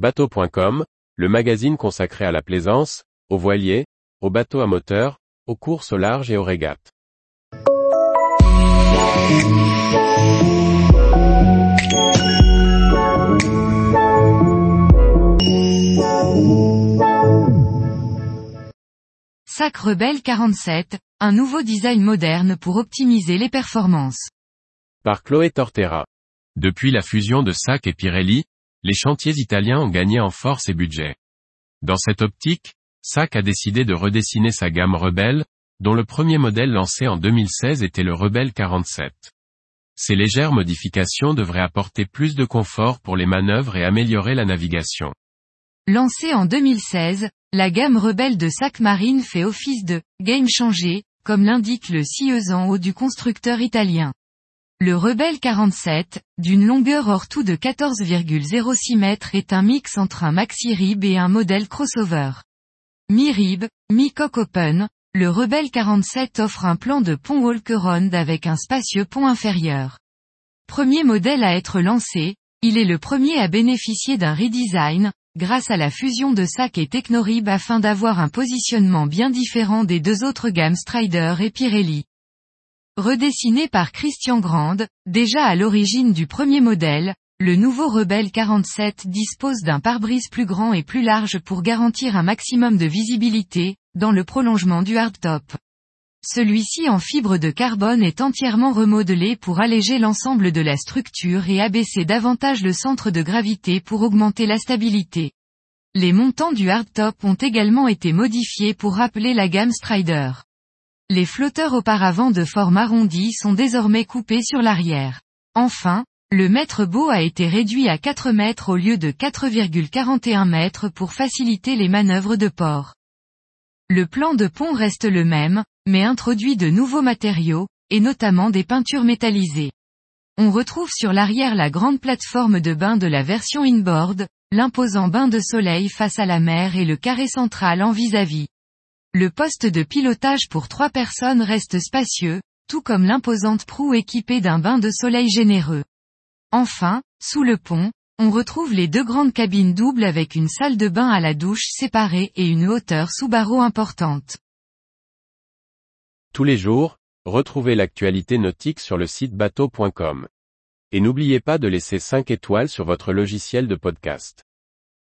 Bateau.com, le magazine consacré à la plaisance, aux voiliers, aux bateaux à moteur, aux courses au large et aux régates. Sac Rebelle 47, un nouveau design moderne pour optimiser les performances. Par Chloé Tortera. Depuis la fusion de SAC et Pirelli, les chantiers italiens ont gagné en force et budget. Dans cette optique, SAC a décidé de redessiner sa gamme Rebelle, dont le premier modèle lancé en 2016 était le Rebelle 47. Ces légères modifications devraient apporter plus de confort pour les manœuvres et améliorer la navigation. Lancée en 2016, la gamme Rebelle de SAC Marine fait office de game changé, comme l'indique le sieuse en haut du constructeur italien. Le Rebelle 47, d'une longueur hors tout de 14,06 mètres est un mix entre un maxi rib et un modèle crossover. Mi-rib, mi-coque open, le Rebelle 47 offre un plan de pont walk-around avec un spacieux pont inférieur. Premier modèle à être lancé, il est le premier à bénéficier d'un redesign, grâce à la fusion de SAC et Technorib afin d'avoir un positionnement bien différent des deux autres gammes Strider et Pirelli. Redessiné par Christian Grande, déjà à l'origine du premier modèle, le nouveau Rebelle 47 dispose d'un pare-brise plus grand et plus large pour garantir un maximum de visibilité, dans le prolongement du hardtop. Celui-ci en fibre de carbone est entièrement remodelé pour alléger l'ensemble de la structure et abaisser davantage le centre de gravité pour augmenter la stabilité. Les montants du hardtop ont également été modifiés pour rappeler la gamme Strider. Les flotteurs auparavant de forme arrondie sont désormais coupés sur l'arrière. Enfin, le mètre beau a été réduit à 4 mètres au lieu de 4,41 mètres pour faciliter les manœuvres de port. Le plan de pont reste le même, mais introduit de nouveaux matériaux, et notamment des peintures métallisées. On retrouve sur l'arrière la grande plateforme de bain de la version inboard, l'imposant bain de soleil face à la mer et le carré central en vis-à-vis. Le poste de pilotage pour trois personnes reste spacieux, tout comme l'imposante proue équipée d'un bain de soleil généreux. Enfin, sous le pont, on retrouve les deux grandes cabines doubles avec une salle de bain à la douche séparée et une hauteur sous barreau importante. Tous les jours, retrouvez l'actualité nautique sur le site bateau.com. Et n'oubliez pas de laisser 5 étoiles sur votre logiciel de podcast.